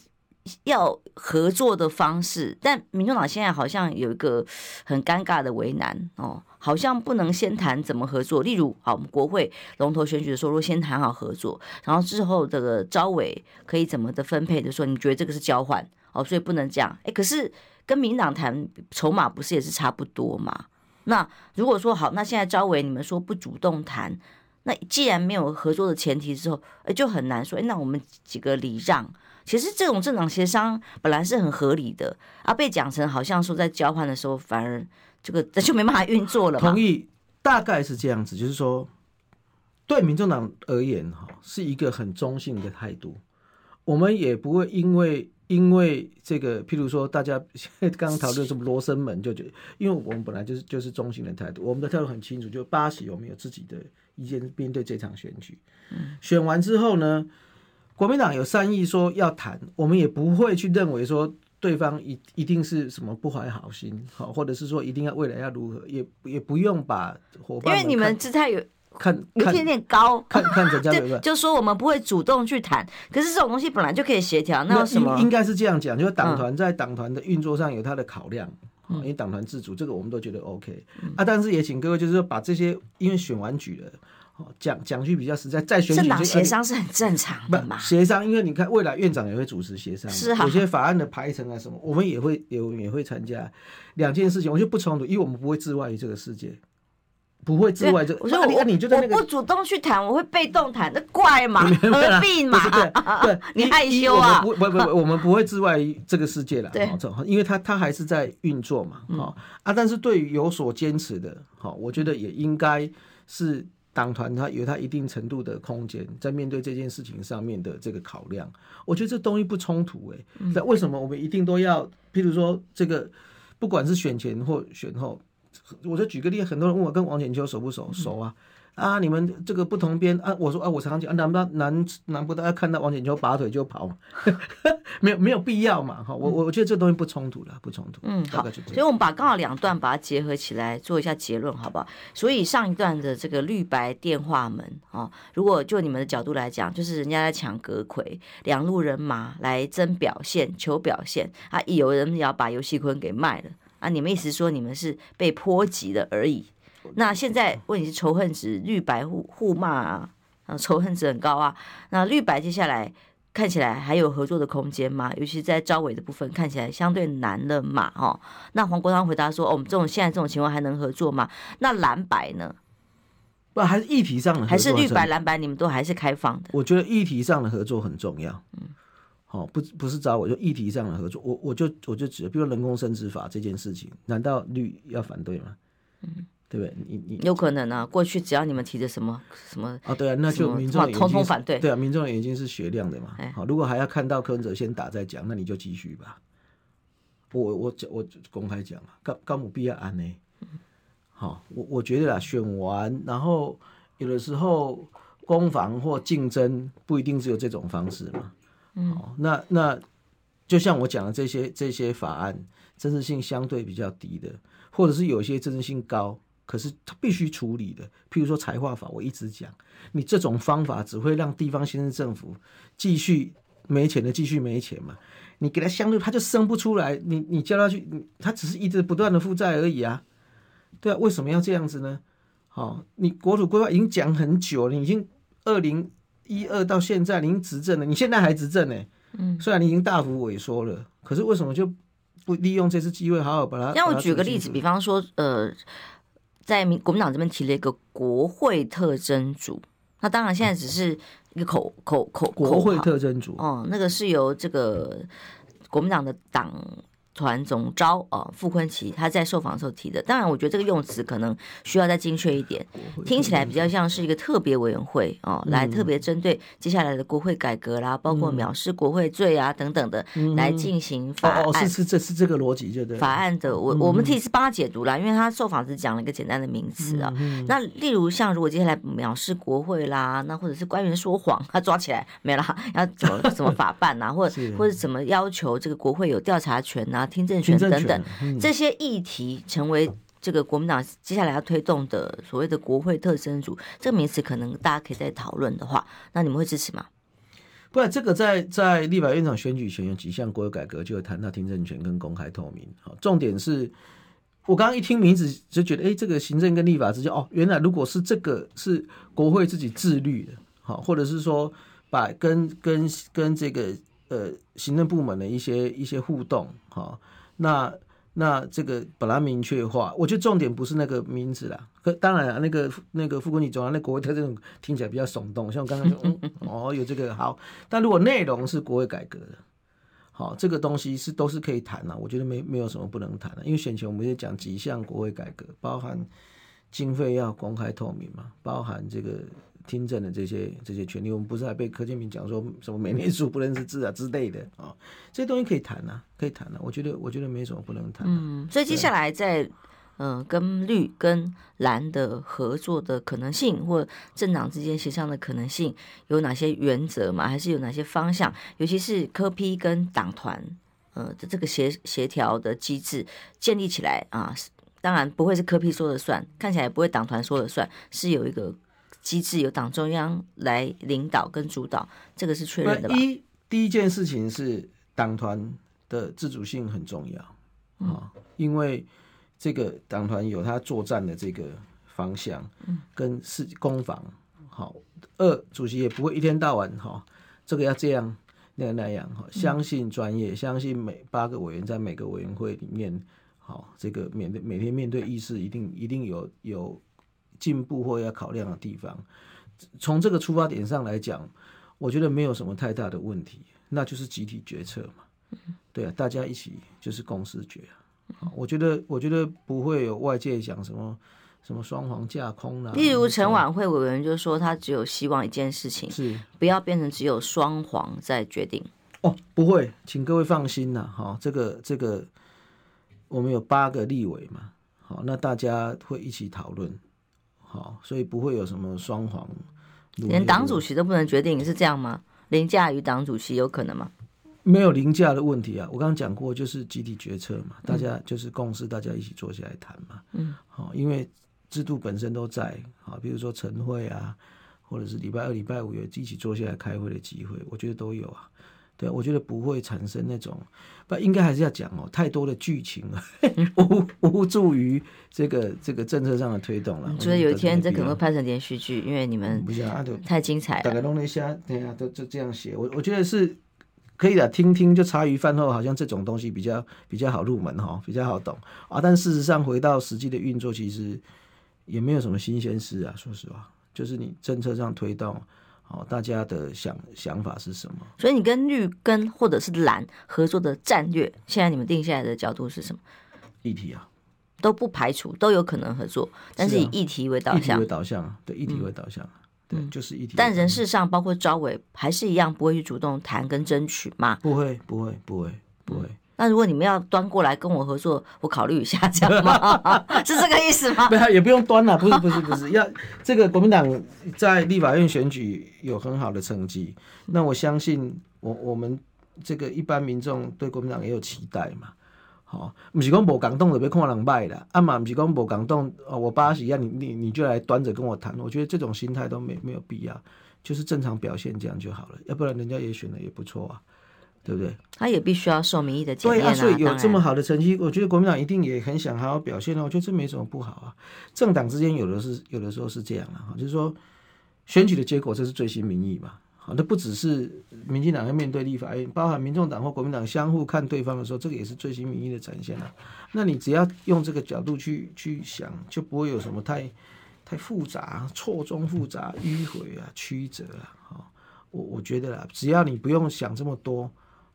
S2: 要合作的方式，但民众党现在好像有一个很尴尬的为难哦，好像不能先谈怎么合作。例如，好，我们国会龙头选举的时候，如果先谈好合作，然后之后这个招委可以怎么的分配的时候，你觉得这个是交换哦，所以不能这样。哎，可是跟民党谈筹码不是也是差不多吗？那如果说好，那现在招委你们说不主动谈，那既然没有合作的前提之后，哎，就很难说。哎，那我们几个礼让。其实这种政党协商本来是很合理的，啊被讲成好像说在交换的时候，反而这个就没办法运作了。
S3: 同意，大概是这样子，就是说，对民众党而言，哈，是一个很中性的态度。我们也不会因为因为这个，譬如说，大家刚刚讨论什么罗生门，就觉得，因为我们本来就是就是中性的态度，我们的态度很清楚，就八席我们有自己的意见，面对这场选举。选完之后呢，国民党有善意说要谈，我们也不会去认为说对方一一定是什么不怀好心，好，或者是说一定要未来要如何，也也不用把伙伴，
S2: 因为你们姿态有
S3: 看
S2: 有点点高，
S3: 看看人家
S2: 就就说我们不会主动去谈，可是这种东西本来就可以协调，那有什么？
S3: 应应该是这样讲，就是党团在党团的运作上有他的考量，嗯、因为党团自主，这个我们都觉得 OK、嗯、啊，但是也请各位就是说把这些，因为选完举了。讲讲句比较实在，再选举
S2: 政党协商是很正常的嘛？
S3: 协商，因为你看未来院长也会主持协商，是有些法案的排程啊什么，我们也会有也会参加。两件事情，我就不冲突，因为我们不会置外于这个世界，不会置外这个。
S2: 我说我你就在那个，我不主动去谈，我会被动谈，那怪嘛？何必嘛？对，你害羞啊？
S3: 不不不，我们不会置外于这个世界了。对，因为他他还是在运作嘛。好啊，但是对于有所坚持的，好，我觉得也应该是。党团它有它一定程度的空间，在面对这件事情上面的这个考量，我觉得这东西不冲突哎。那为什么我们一定都要？譬如说，这个不管是选前或选后，我就举个例，很多人问我跟王浅秋熟不熟？熟啊。啊，你们这个不同边啊，我说啊，我常常讲啊，难不难难不到要看到王景秋拔腿就跑嘛，没有没有必要嘛，哈，我我我觉得这东西不冲突了，不冲突。
S2: 嗯，好，所以我们把刚好两段把它结合起来做一下结论，好不好？所以上一段的这个绿白电话门啊，如果就你们的角度来讲，就是人家在抢阁魁，两路人马来争表现、求表现啊，有人要把游戏坤给卖了啊，你们意思说你们是被波及的而已？那现在问题是仇恨值绿白互互骂啊，仇恨值很高啊。那绿白接下来看起来还有合作的空间吗？尤其在招委的部分看起来相对难了嘛，哦。那黄国昌回答说：“哦，我们这种现在这种情况还能合作吗？”那蓝白呢？
S3: 不，还是议题上的合作，
S2: 还是绿白蓝白你们都还是开放的？
S3: 我觉得议题上的合作很重要。嗯，好，不不是找我，就议题上的合作。我我就我就指，比如人工生殖法这件事情，难道绿要反对吗？嗯。对不对？你你
S2: 有可能啊。过去只要你们提的什么什么
S3: 啊，对啊，那就民众眼睛
S2: 通通反对。
S3: 对啊，民众的眼睛是雪亮的嘛。好，如果还要看到柯文哲先打再讲，那你就继续吧。我我我公开讲啊，高高母必要安呢。好，我我觉得啦，选完然后有的时候攻防或竞争不一定只有这种方式嘛。嗯，那那就像我讲的这些这些法案，真实性相对比较低的，或者是有些真实性高，可是他必须处理的，譬如说财化法，我一直讲，你这种方法只会让地方行政政府继续没钱的继续没钱嘛，你给他相对他就生不出来，你你叫他去，他只是一直不断的负债而已啊，对啊，为什么要这样子呢？好，你国土规划已经讲很久了，你已经二零一二到现在，你已经执政了，你现在还执政呢？嗯，虽然你已经大幅萎缩了，可是为什么就不利用这次机会好好把它？
S2: 让我举个例子，比方说，呃，在民国民党这边提了一个国会特征组，那当然现在只是一个口口口
S3: 国会特征组
S2: 哦，那个是由这个国民党的党。团总召啊，傅昆萁他在受访的时候提的，当然我觉得这个用词可能需要再精确一点，听起来比较像是一个特别委员会哦，来特别针对接下来的国会改革啦，包括藐视国会罪啊等等的来进行法案。
S3: 哦，是是这是这个逻辑，就对。
S2: 法案的我我们其实是帮他解读啦，因为他受访只讲了一个简单的名词啊。那例如像如果接下来藐视国会啦，那或者是官员说谎，他抓起来没了，要怎么怎么 法办呐，或者或者怎么要求这个国会有调查权呐？听证权等等，嗯、这些议题成为这个国民党接下来要推动的所谓的国会特侦组这个名词，可能大家可以再讨论的话，那你们会支持吗？
S3: 不然，这个在在立法院长选举前有几项国有改革，就会谈到听证权跟公开透明。好，重点是我刚刚一听名字就觉得，哎，这个行政跟立法之间，哦，原来如果是这个是国会自己自律的，好，或者是说把跟跟跟这个呃行政部门的一些一些互动，好。那那这个本来明确化，我觉得重点不是那个名字啦。可当然啊，那个那个傅崐萁总啊，那国会特这种听起来比较耸动，像我刚刚说，嗯，哦，有这个好。但如果内容是国会改革的，好，这个东西是都是可以谈的，我觉得没没有什么不能谈的。因为选前我们也讲几项国会改革，包含经费要公开透明嘛，包含这个。听证的这些这些权利，我们不是还被柯建铭讲说什么美联署不认识字啊之类的啊、这些东西可以谈啊，可以谈啊。我觉得我觉得没什么不能谈。
S2: 嗯，所以接下来在嗯、跟绿跟蓝的合作的可能性，或政党之间协商的可能性，有哪些原则嘛？还是有哪些方向？尤其是柯批跟党团呃的这个协协调的机制建立起来啊，当然不会是柯批说了算，看起来也不会党团说了算，是有一个。机制由党中央来领导跟主导，这个是确认的吧？
S3: 一第一件事情是党团的自主性很重要啊，嗯、因为这个党团有他作战的这个方向，跟是攻防。好，二主席也不会一天到晚哈，这个要这样那样那样哈，相信专业，相信每八个委员在每个委员会里面，好，这个面对每天面对议事，一定一定有有。进步或要考量的地方，从这个出发点上来讲，我觉得没有什么太大的问题，那就是集体决策嘛。对啊，大家一起就是共识决啊。我觉得，我觉得不会有外界讲什么什么双簧架空啊。
S2: 例如陈晚会委员就说，他只有希望一件事情是不要变成只有双簧在决定。
S3: 哦，不会，请各位放心呐。哈，这个这个，我们有八个立委嘛，好，那大家会一起讨论。好，所以不会有什么双黄，
S2: 连党主席都不能决定，是这样吗？凌驾于党主席有可能吗？
S3: 没有凌驾的问题啊，我刚刚讲过，就是集体决策嘛，大家就是共识，大家一起坐下来谈嘛。嗯，好，因为制度本身都在，好，比如说晨会啊，或者是礼拜二、礼拜五有一起坐下来开会的机会，我觉得都有啊。对，我觉得不会产生那种，不应该还是要讲哦，太多的剧情了，无无助于这个这个政策上的推动了。
S2: 觉得有一天这可能会拍成连续剧，因为你们不啊，太精彩了。
S3: 大概弄了一下，对呀，都就这样写。我我觉得是可以的，听听就茶余饭后，好像这种东西比较比较好入门哈，比较好懂啊。但事实上，回到实际的运作，其实也没有什么新鲜事啊。说实话，就是你政策上推动。好，大家的想想法是什么？
S2: 所以你跟绿跟或者是蓝合作的战略，现在你们定下来的角度是什么？
S3: 议题啊，
S2: 都不排除都有可能合作，但是以议题为导向，
S3: 议题为导向啊，对，议题为导向，嗯、对，就是议题。
S2: 但人事上，包括招委，还是一样不会去主动谈跟争取吗？
S3: 不会，不会，不会，不会。嗯
S2: 那如果你们要端过来跟我合作，我考虑一下，这样吗？是这个意思吗？
S3: 没有，也不用端了，不是，不是，不是，要这个国民党在立法院选举有很好的成绩，那我相信我我们这个一般民众对国民党也有期待嘛。好，不是讲无感动的别看人败的，啊嘛不是讲无感动哦，我八十一样，你你你就来端着跟我谈，我觉得这种心态都没没有必要，就是正常表现这样就好了，要不然人家也选的也不错啊。对不对？
S2: 他也必须要受民意的检验啊。
S3: 对啊，所以有这么好的成绩，我觉得国民党一定也很想好好表现啊。我觉得这没什么不好啊。政党之间有的是，有的时候是这样啊，就是说选举的结果，这是最新民意嘛。好，那不只是民进党要面对立法院，包含民众党或国民党相互看对方的时候，这个也是最新民意的展现啊。那你只要用这个角度去去想，就不会有什么太太复杂、错综复杂、迂回啊、曲折啊。好，我我觉得啦，只要你不用想这么多。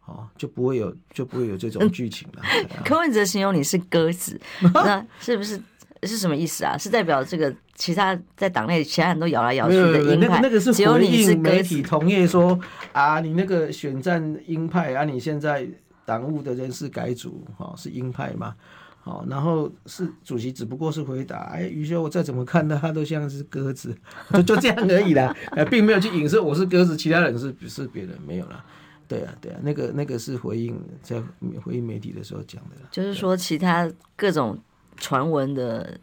S3: 哦，就不会有就不会有这种剧情了。
S2: 柯文哲形容你是鸽子，那是不是是什么意思啊？是代表这个其他在党内其他人都摇来摇去的鹰派，
S3: 那个那个是回应媒体同业说啊，
S2: 嗯、
S3: 你那个选战鹰派啊，你现在党务的人事改组，哈，是鹰派吗？好，然后是主席只不过是回答，哎，余修，我再怎么看他，他都像是鸽子，就就这样而已啦，并没有去影射我是鸽子，其他人是是别人，没有啦。对啊，对啊，那个那个是回应在回应媒体的时候讲的，
S2: 就是说其他各种传闻的，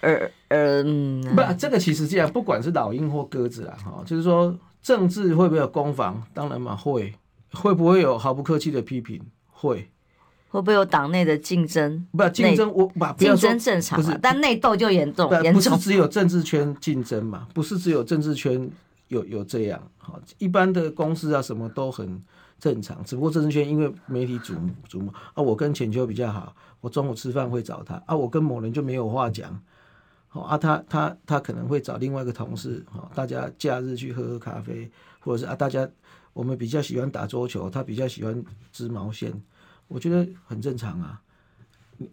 S2: 呃呃，
S3: 不，这个其实这样，不管是老鹰或鸽子啊，哈，就是说政治会不会有攻防？当然嘛，会，会不会有毫不客气的批评？会，
S2: 会不会有党内的竞争？
S3: 不，竞争我把竞
S2: 争正常，
S3: 不是，
S2: 但内斗就严重，
S3: 不是只有政治圈竞争嘛？不是只有政治圈。有有这样，好，一般的公司啊，什么都很正常。只不过政治圈因为媒体瞩目瞩目啊，我跟浅秋比较好，我中午吃饭会找他啊，我跟某人就没有话讲，好啊，他他他可能会找另外一个同事，好，大家假日去喝喝咖啡，或者是啊，大家我们比较喜欢打桌球，他比较喜欢织毛线，我觉得很正常啊。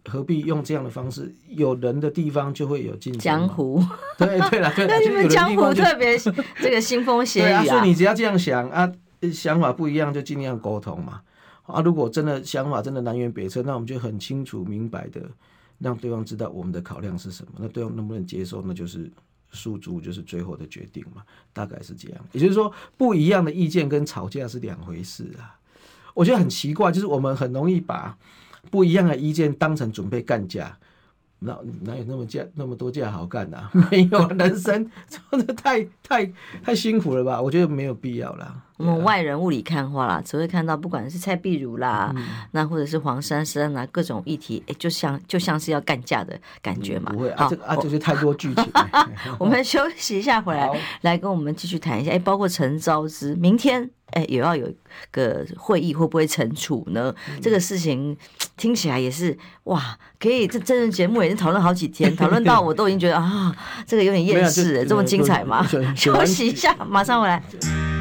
S3: 何必用这样的方式？有人的地方就会有竞争。江
S2: 湖，
S3: 对对了，对，你们
S2: 江湖特别这个腥风血雨啊。
S3: 所以你只要这样想啊，想法不一样就尽量沟通嘛。啊，如果真的想法真的南辕北辙，那我们就很清楚明白的让对方知道我们的考量是什么。那对方能不能接受，那就是诉诸，就是最后的决定嘛。大概是这样。也就是说，不一样的意见跟吵架是两回事啊。我觉得很奇怪，就是我们很容易把。不一样的意见当成准备干架，哪哪有那么架那么多架好干啊？没有，人生真的太太太辛苦了吧？我觉得没有必要了。
S2: 我们外人雾里看花啦，只会看到不管是蔡碧如啦，嗯、那或者是黄珊珊啊，各种议题，哎，就像就像是要干架的感觉嘛。
S3: 嗯、不
S2: 会
S3: 啊，这个啊，就是太多剧情。
S2: 我们休息一下，回来来跟我们继续谈一下。哎，包括陈昭之，明天哎也要有个会议，会不会惩处呢？嗯、这个事情听起来也是哇，可以这真人节目已经讨论好几天，讨论到我都已经觉得啊，这个有点厌世，这么精彩吗？休息一下，马上回来。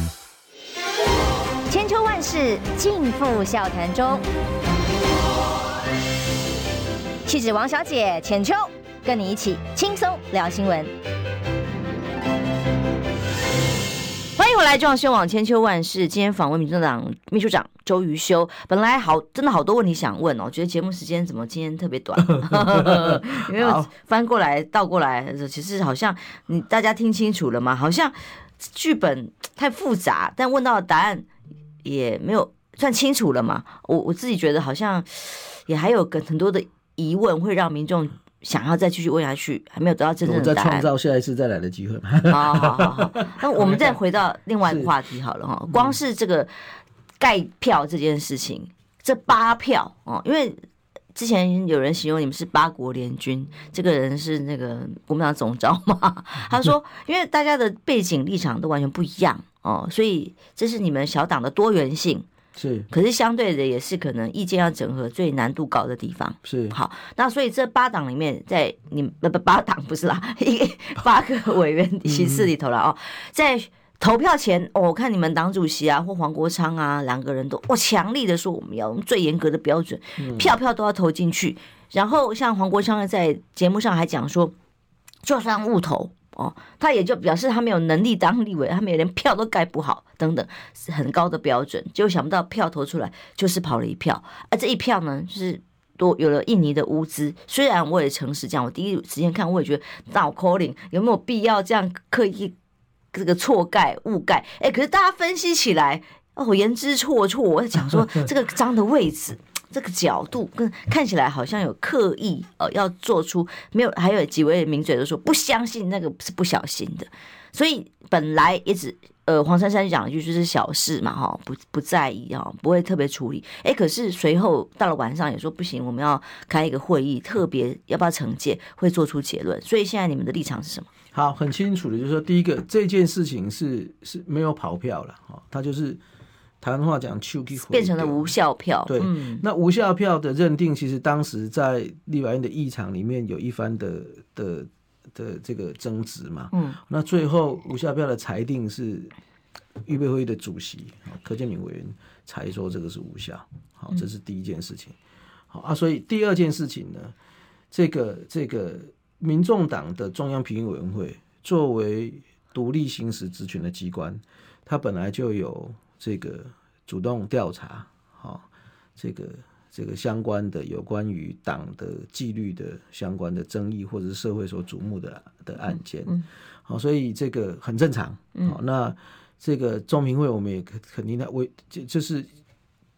S6: 千秋万世尽付笑谈中，气质王小姐浅秋，跟你一起轻松聊新闻。
S2: 欢迎回来，中广新闻网千秋万世。今天访问民众党秘书长周瑜修，本来好真的好多问题想问哦，觉得节目时间怎么今天特别短？因为我翻过来倒过来，其实好像你大家听清楚了吗？好像剧本太复杂，但问到的答案。也没有算清楚了嘛？我我自己觉得好像也还有个很多的疑问，会让民众想要再继续问下去，还没有得到真正的答案。
S3: 再创造下一次再来的机会嘛？
S2: 好好好好，那我们再回到另外一个话题好了哈。光是这个盖票这件事情，这八票哦，因为之前有人形容你们是八国联军，这个人是那个国民党总召嘛？他说，因为大家的背景立场都完全不一样。哦，所以这是你们小党的多元性
S3: 是，
S2: 可是相对的也是可能意见要整合最难度高的地方
S3: 是。
S2: 好，那所以这八党里面，在你不不八党不是啦，一八个委员席次里头了哦，在投票前，哦，我看你们党主席啊或黄国昌啊两个人都，我强力的说我们要用最严格的标准，票票都要投进去。然后像黄国昌在节目上还讲说，就算误投哦，他也就表示他没有能力当立委，他们也连票都盖不好等等，是很高的标准。结果想不到票投出来就是跑了一票，而这一票呢，就是多有了印尼的物资。虽然我也诚实讲，我第一时间看我也觉得脑壳灵有没有必要这样刻意。这个错盖误盖，哎，可是大家分析起来，哦，言之错错。我在讲说 这个章的位置，这个角度跟看起来好像有刻意，呃，要做出没有，还有几位名嘴都说不相信那个是不小心的，所以本来也只呃黄珊珊讲一句就是小事嘛，哈，不不在意哈，不会特别处理。哎，可是随后到了晚上也说不行，我们要开一个会议，特别要不要惩戒，会做出结论。所以现在你们的立场是什么？
S3: 好，很清楚的，就是说，第一个这件事情是是没有跑票了，哈，他就是台湾话讲，
S2: 变成了无效票。
S3: 对，嗯、那无效票的认定，其实当时在立法院的议场里面有一番的的的这个争执嘛。嗯，那最后无效票的裁定是预备会议的主席柯建铭委员才说这个是无效。好，这是第一件事情。好啊，所以第二件事情呢，这个这个。民众党的中央评议委员会作为独立行使职权的机关，它本来就有这个主动调查，好，这个这个相关的有关于党的纪律的相关的争议或者是社会所瞩目的的案件，好，所以这个很正常，好，那这个中评会我们也肯定他为就就是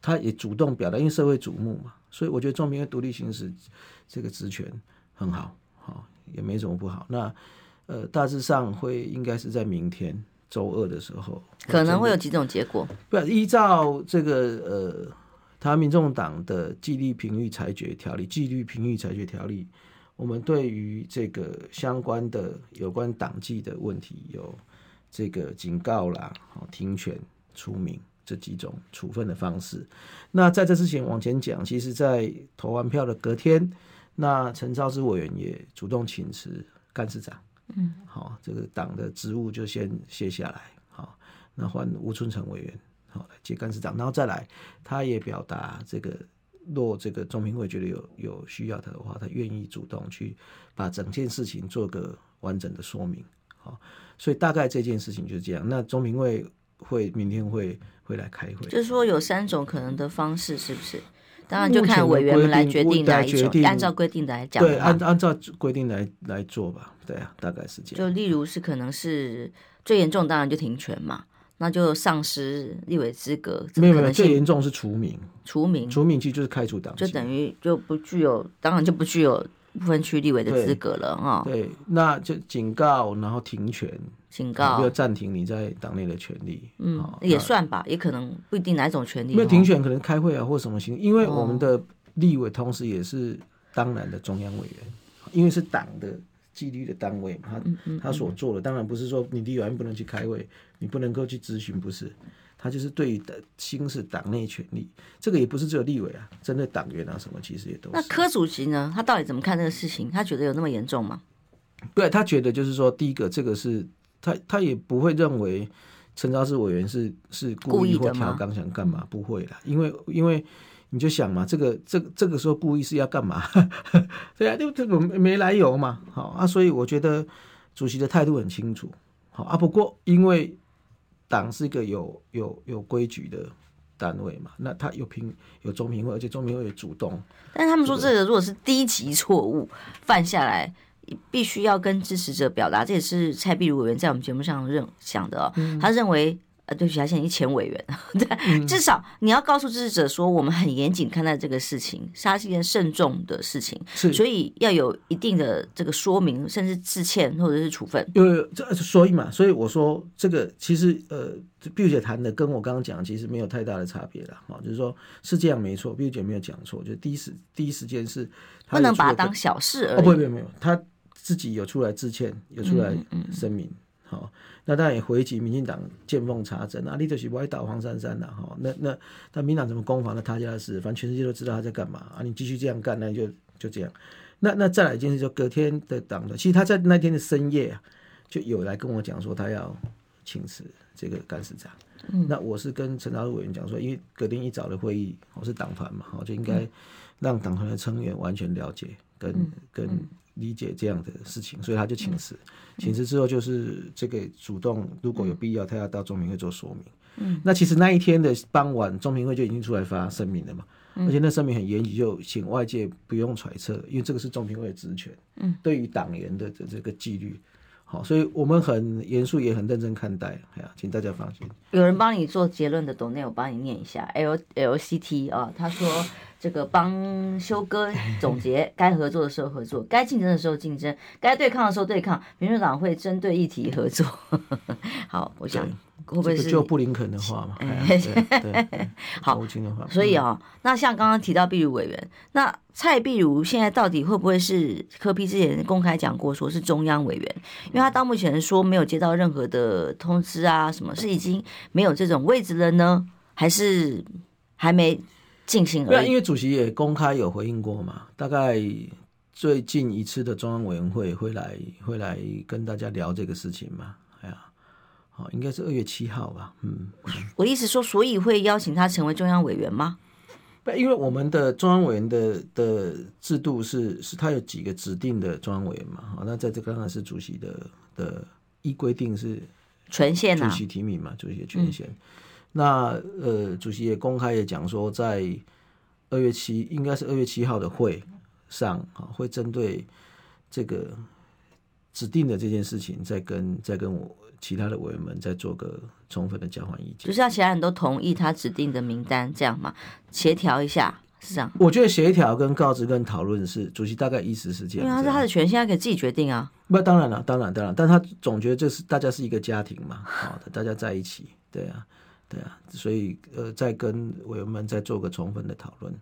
S3: 他也主动表达，因为社会瞩目嘛，所以我觉得中评会独立行使这个职权很好。也没什么不好。那呃，大致上会应该是在明天周二的时候，
S2: 可能会有几种结果。
S3: 不，依照这个呃，台湾民众党的纪律评议裁决条例，纪律评议裁决条例，我们对于这个相关的有关党纪的问题，有这个警告啦、停权、除名这几种处分的方式。那在这之前往前讲，其实，在投完票的隔天。那陈超之委员也主动请辞干事长，嗯，好，这个党的职务就先卸下来，好，那换吴春成委员好来接干事长，然后再来，他也表达这个若这个中评会觉得有有需要他的话，他愿意主动去把整件事情做个完整的说明，好，所以大概这件事情就是这样。那中评会会明天会会来开会，
S2: 就是说有三种可能的方式，是不是？当然就看委员们来决定哪一种，按照规定来讲。
S3: 对，按按照规定来来做吧。对啊，大概是这样。
S2: 就例如是可能是最严重，当然就停权嘛，那就丧失立委资格。
S3: 没有没有，最严重是除名。
S2: 除名，
S3: 除名其实就是开除党籍，
S2: 就等于就不具有，当然就不具有不分区立委的资格了啊。
S3: 对，那就警告，然后停权。
S2: 警告，
S3: 要暂停你在党内的权利。
S2: 嗯，也算吧，也可能不一定哪种权利。
S3: 因为停选可能开会啊，或什么行。因为我们的立委同时也是当然的中央委员，因为是党的纪律的单位嘛，他他所做的当然不是说你立委不能去开会，你不能够去咨询，不是。他就是对于的行使党内权利，这个也不是只有立委啊，针对党员啊什么，其实也都是。
S2: 那柯主席呢？他到底怎么看这个事情？他觉得有那么严重吗？
S3: 对，他觉得就是说，第一个，这个是。他他也不会认为陈昭姿委员是是故意或调岗想干嘛，不会啦，因为因为你就想嘛，这个这这个时候故意是要干嘛？对啊，就这个没来由嘛，好啊，所以我觉得主席的态度很清楚，好啊，不过因为党是一个有有有规矩的单位嘛，那他有评有中评会，而且中评会也主动，
S2: 但是他们说这个如果是低级错误犯下来。必须要跟支持者表达，这也是蔡壁如委员在我们节目上认想的哦。嗯、他认为，呃，对不起，他现在一前委员，对，嗯、至少你要告诉支持者说，我们很严谨看待这个事情，它是一件慎重的事情，是所以要有一定的这个说明，甚至致歉或者是处分。
S3: 有这所以嘛，所以我说这个其实呃，壁如姐谈的跟我刚刚讲其实没有太大的差别了啊，就是说是这样没错，壁如姐没有讲错，就第一时第一时间是
S2: 不能把它当小事而已。
S3: 哦，不不没有他。自己有出来致歉，有出来声明，好、嗯嗯哦，那当然也回击民进党见缝插针啊，你就是歪倒黄珊珊的哈，那那那民党怎么攻防，那他家的事，反正全世界都知道他在干嘛啊，你继续这样干，那就就这样，那那再来一件事，就隔天的党的，其实他在那天的深夜啊，就有来跟我讲说他要请辞这个干事长。嗯，那我是跟陈朝委员讲说，因为隔天一早的会议，我是党团嘛，我就应该让党团的成员完全了解跟、嗯、跟理解这样的事情，所以他就请辞。请辞之后就是这个主动，如果有必要，他要到中评会做说明。嗯，那其实那一天的傍晚，中评会就已经出来发声明了嘛，而且那声明很严谨，就请外界不用揣测，因为这个是中评会的职权。嗯，对于党员的这个纪律。好，所以我们很严肃，也很认真看待。哎呀，请大家放心。
S2: 有人帮你做结论的董内，我帮你念一下。L L C T 啊，他说这个帮修哥 总结：该合作的时候合作，该竞争的时候竞争，该对抗的时候对抗。民主党会针对议题合作。好，我想。会不会是、
S3: 这个、就布林肯的话嘛？对对
S2: 好，所以啊、哦，那像刚刚提到毕如委员，那蔡壁如现在到底会不会是柯批之前公开讲过，说是中央委员？因为他到目前说没有接到任何的通知啊，什么是已经没有这种位置了呢？还是还没进行而已？
S3: 因为主席也公开有回应过嘛，大概最近一次的中央委员会会来会来跟大家聊这个事情嘛。哎呀好，应该是二月七号吧。嗯，
S2: 我意思说，所以会邀请他成为中央委员吗？
S3: 不，因为我们的中央委员的的制度是是，他有几个指定的中央委员嘛。好，那在这刚才是主席的的依规定是
S2: 权限啊，
S3: 主席提名嘛，主席的权限。那呃，主席也公开也讲说，在二月七，应该是二月七号的会上啊，会针对这个指定的这件事情，再跟再跟我。其他的委员们再做个充分的交换意见，
S2: 就是要其他人都同意他指定的名单，这样嘛？协调一下是这样。
S3: 我觉得协调跟告知跟讨论是主席大概意思是这样，
S2: 因为他是他的权限，他可以自己决定啊。
S3: 不，当然了，当然当然，但他总觉得这是大家是一个家庭嘛，好的，大家在一起，对啊，对啊，所以呃，再跟委员们再做个充分的讨论。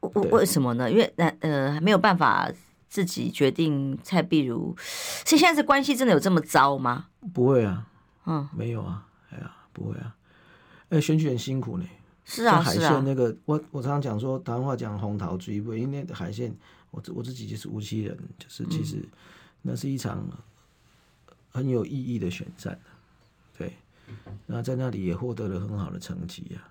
S2: 为为什么呢？因为呃没有办法。自己决定蔡壁如，所以现在这关系真的有这么糟吗？
S3: 不会啊，嗯，没有啊，哎呀，不会啊，哎，选举很辛苦呢。
S2: 是啊，
S3: 海线那个，啊、我我常常讲说，台湾话讲红桃追尾，因为海线，我我自己就是无锡人，就是其实那是一场很有意义的选战，对，那在那里也获得了很好的成绩啊。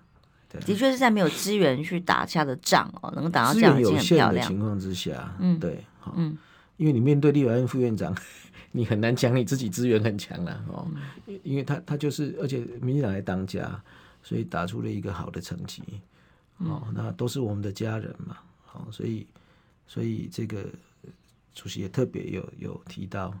S2: 的确是在没有资源去打下的仗哦，能打到这样已经很漂亮。
S3: 资源有限的情况之下，嗯，对，好，嗯，因为你面对立法院副院长，你很难讲你自己资源很强了哦，因为他他就是，而且民进党来当家，所以打出了一个好的成绩，哦，那都是我们的家人嘛，好，所以所以这个主席也特别有有提到，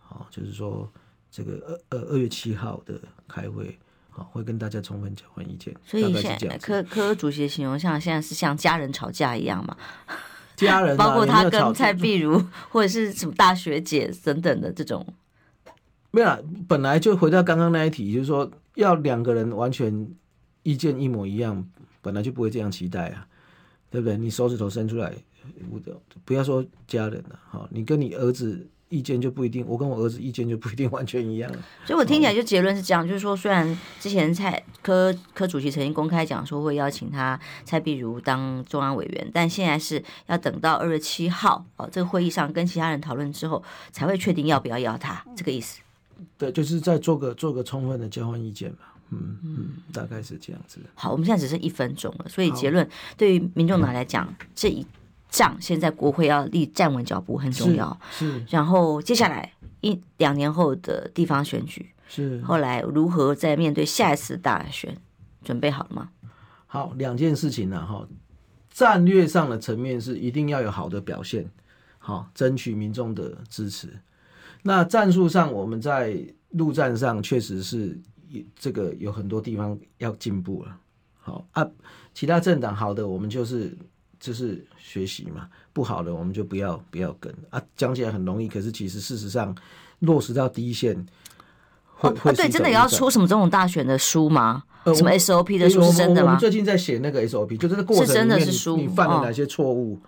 S3: 好，就是说这个二二二月七号的开会。好会跟大家充分交换意见，
S2: 所以现在科科主席形容像现在是像家人吵架一样嘛？
S3: 家人、啊、
S2: 包括他跟蔡碧如或者是什么大学姐等等的这种，
S3: 没有，本来就回到刚刚那一题，就是说要两个人完全意见一模一样，本来就不会这样期待啊，对不对？你手指头伸出来，不要说家人了，好，你跟你儿子。意见就不一定，我跟我儿子意见就不一定完全一样。
S2: 所以我听起来就结论是这样，就是说，虽然之前蔡柯柯主席曾经公开讲说会邀请他蔡碧如当中央委员，但现在是要等到二月七号哦，这个会议上跟其他人讨论之后，才会确定要不要邀他，这个意思。
S3: 对，就是再做个做个充分的交换意见吧。嗯嗯，大概是这样子。
S2: 好，我们现在只剩一分钟了，所以结论对于民众党来讲，这一。仗现在国会要立站稳脚步很重要，
S3: 是。是
S2: 然后接下来一两年后的地方选举，
S3: 是。
S2: 后来如何在面对下一次大选，准备好了吗？
S3: 好，两件事情呢，哈。战略上的层面是一定要有好的表现，好，争取民众的支持。那战术上，我们在陆战上确实是这个有很多地方要进步了。好啊，其他政党好的，我们就是。就是学习嘛，不好的我们就不要不要跟啊，讲起来很容易，可是其实事实上落实到第一线会，会、哦、对，
S2: 真的要出什么总统大选的书吗？呃、什么 SOP 的书是真的吗？
S3: 我们最近在写那个 SOP，就是这个过程里面你，你犯了哪些错误？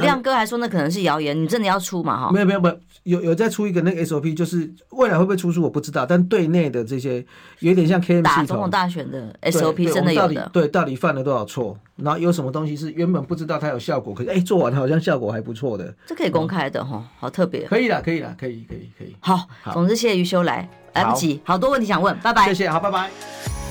S2: 亮哥还说那可能是谣言，你真的要出嘛？哈，
S3: 没有没有没有，有有再出一个那个 SOP，就是未来会不会出书我不知道，但对内的这些有点像 KM
S2: 打总统大选的 SOP 真的有的。
S3: 对，到底犯了多少错？然后有什么东西是原本不知道它有效果，可是哎做完好像效果还不错的，
S2: 这可以公开的哈，好特别。
S3: 可以啦，可以啦，可以可以可以。
S2: 好，总之谢谢于修来，来不及，好多问题想问，拜拜。
S3: 谢谢，好，拜拜。